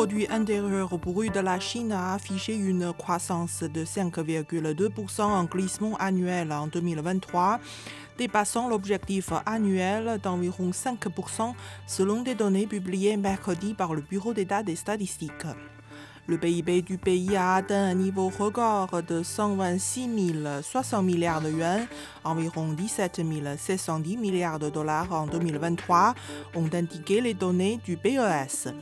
Produit intérieur brut de la Chine a affiché une croissance de 5,2% en glissement annuel en 2023, dépassant l'objectif annuel d'environ 5% selon des données publiées mercredi par le Bureau d'État des statistiques. Le PIB du pays a atteint un niveau record de 126 060 milliards de yuan, environ 17 710 milliards de dollars en 2023, ont indiqué les données du PES.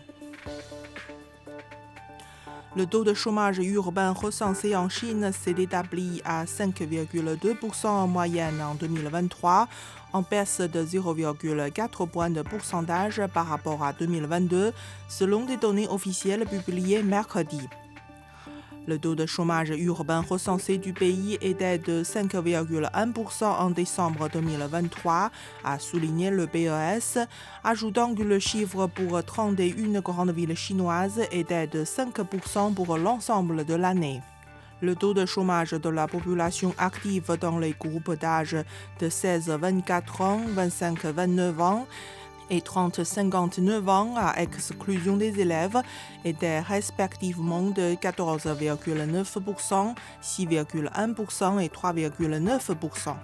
Le taux de chômage urbain recensé en Chine s'est établi à 5,2% en moyenne en 2023, en baisse de 0,4 points de pourcentage par rapport à 2022, selon des données officielles publiées mercredi. Le taux de chômage urbain recensé du pays était de 5,1% en décembre 2023, a souligné le PES, ajoutant que le chiffre pour 31 grandes villes chinoises était de 5% pour l'ensemble de l'année. Le taux de chômage de la population active dans les groupes d'âge de 16-24 ans, 25-29 ans et 30-59 ans, à exclusion des élèves, était respectivement de 14,9%, 6,1% et 3,9%.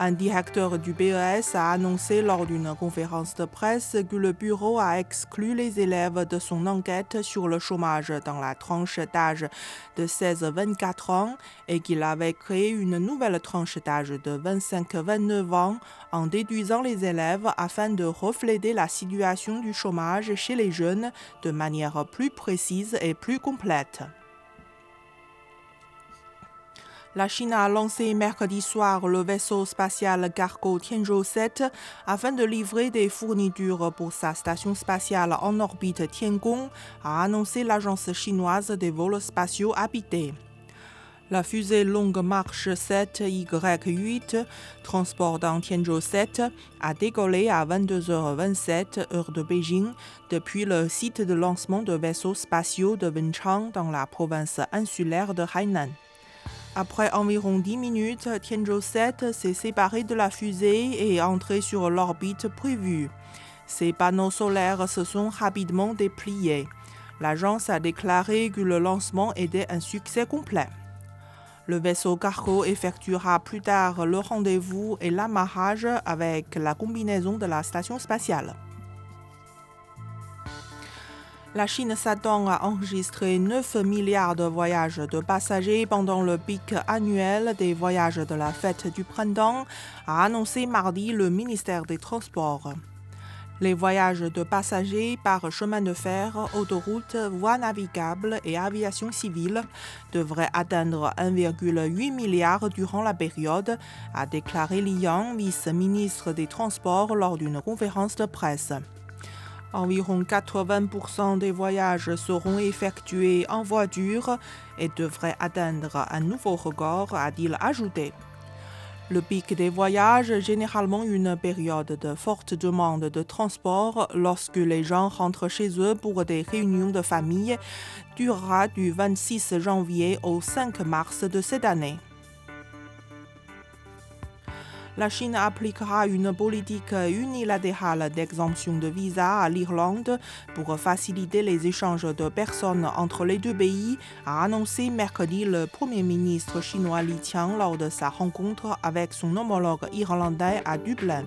Un directeur du BES a annoncé lors d'une conférence de presse que le bureau a exclu les élèves de son enquête sur le chômage dans la tranche d'âge de 16-24 ans et qu'il avait créé une nouvelle tranche d'âge de 25-29 ans en déduisant les élèves afin de refléter la situation du chômage chez les jeunes de manière plus précise et plus complète. La Chine a lancé mercredi soir le vaisseau spatial Cargo Tianzhou 7 afin de livrer des fournitures pour sa station spatiale en orbite Tiangong, a annoncé l'agence chinoise des vols spatiaux habités. La fusée Longue Marche 7Y8, transportant Tianzhou 7, a décollé à 22h27 heure de Beijing depuis le site de lancement de vaisseaux spatiaux de Wenchang dans la province insulaire de Hainan. Après environ 10 minutes, Tianzhou 7 s'est séparé de la fusée et est entré sur l'orbite prévue. Ses panneaux solaires se sont rapidement dépliés. L'agence a déclaré que le lancement était un succès complet. Le vaisseau cargo effectuera plus tard le rendez-vous et l'amarrage avec la combinaison de la station spatiale. La Chine s'attend à enregistrer 9 milliards de voyages de passagers pendant le pic annuel des voyages de la fête du printemps, a annoncé mardi le ministère des Transports. Les voyages de passagers par chemin de fer, autoroute, voies navigables et aviation civile devraient atteindre 1,8 milliard durant la période, a déclaré Li Yang, vice-ministre des Transports, lors d'une conférence de presse. Environ 80% des voyages seront effectués en voiture et devraient atteindre un nouveau record, a-t-il ajouté. Le pic des voyages, généralement une période de forte demande de transport lorsque les gens rentrent chez eux pour des réunions de famille, durera du 26 janvier au 5 mars de cette année. La Chine appliquera une politique unilatérale d'exemption de visa à l'Irlande pour faciliter les échanges de personnes entre les deux pays, a annoncé mercredi le Premier ministre chinois Li Qiang lors de sa rencontre avec son homologue irlandais à Dublin.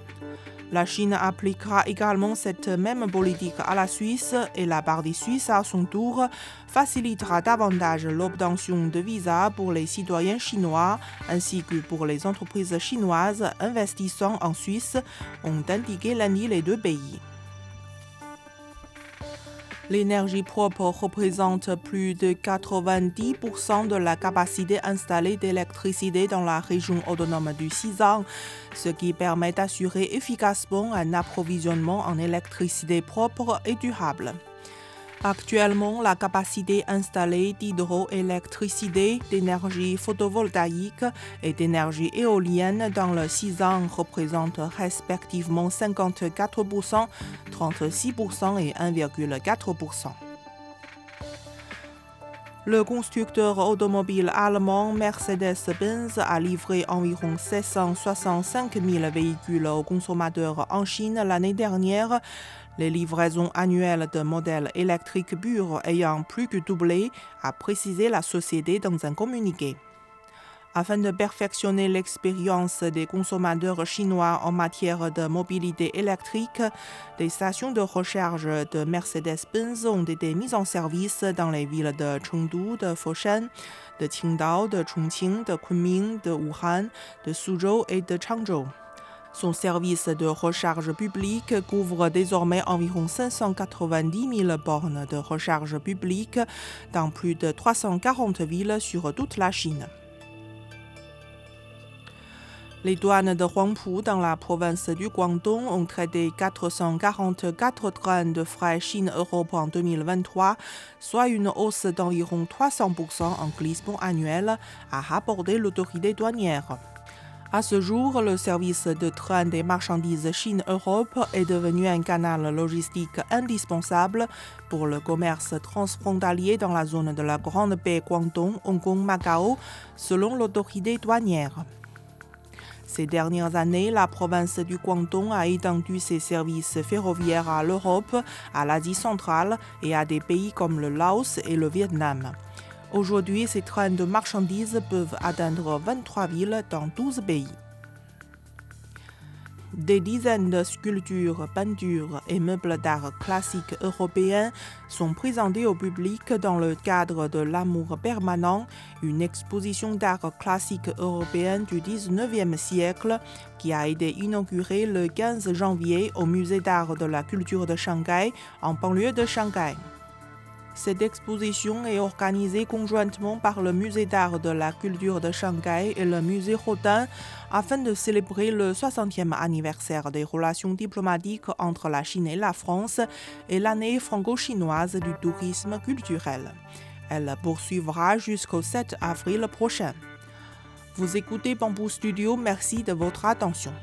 La Chine appliquera également cette même politique à la Suisse et la partie suisse, à son tour, facilitera davantage l'obtention de visas pour les citoyens chinois ainsi que pour les entreprises chinoises investissant en Suisse, ont indiqué lundi les deux pays. L'énergie propre représente plus de 90% de la capacité installée d'électricité dans la région autonome du Xizang, ce qui permet d'assurer efficacement un approvisionnement en électricité propre et durable. Actuellement, la capacité installée d'hydroélectricité, d'énergie photovoltaïque et d'énergie éolienne dans le 6 ans représente respectivement 54%, 36% et 1,4%. Le constructeur automobile allemand Mercedes-Benz a livré environ 765 000 véhicules aux consommateurs en Chine l'année dernière, les livraisons annuelles de modèles électriques purs ayant plus que doublé, a précisé la société dans un communiqué. Afin de perfectionner l'expérience des consommateurs chinois en matière de mobilité électrique, des stations de recharge de Mercedes-Benz ont été mises en service dans les villes de Chengdu, de Foshan, de Qingdao, de Chongqing, de Kunming, de Wuhan, de Suzhou et de Changzhou. Son service de recharge publique couvre désormais environ 590 000 bornes de recharge publique dans plus de 340 villes sur toute la Chine. Les douanes de Huangpu dans la province du Guangdong ont traité 444 trains de frais Chine-Europe en 2023, soit une hausse d'environ 300% en glissement annuel, a rapporté l'autorité douanière. À ce jour, le service de train des marchandises Chine-Europe est devenu un canal logistique indispensable pour le commerce transfrontalier dans la zone de la Grande Baie Guangdong, Hong Kong, Macao, selon l'autorité douanière. Ces dernières années, la province du Guangdong a étendu ses services ferroviaires à l'Europe, à l'Asie centrale et à des pays comme le Laos et le Vietnam. Aujourd'hui, ces trains de marchandises peuvent atteindre 23 villes dans 12 pays. Des dizaines de sculptures, peintures et meubles d'art classiques européens sont présentés au public dans le cadre de L'amour permanent, une exposition d'art classique européen du 19e siècle qui a été inaugurée le 15 janvier au Musée d'art de la culture de Shanghai, en banlieue de Shanghai. Cette exposition est organisée conjointement par le Musée d'art de la culture de Shanghai et le Musée Rodin afin de célébrer le 60e anniversaire des relations diplomatiques entre la Chine et la France et l'année franco-chinoise du tourisme culturel. Elle poursuivra jusqu'au 7 avril prochain. Vous écoutez Bamboo Studio, merci de votre attention.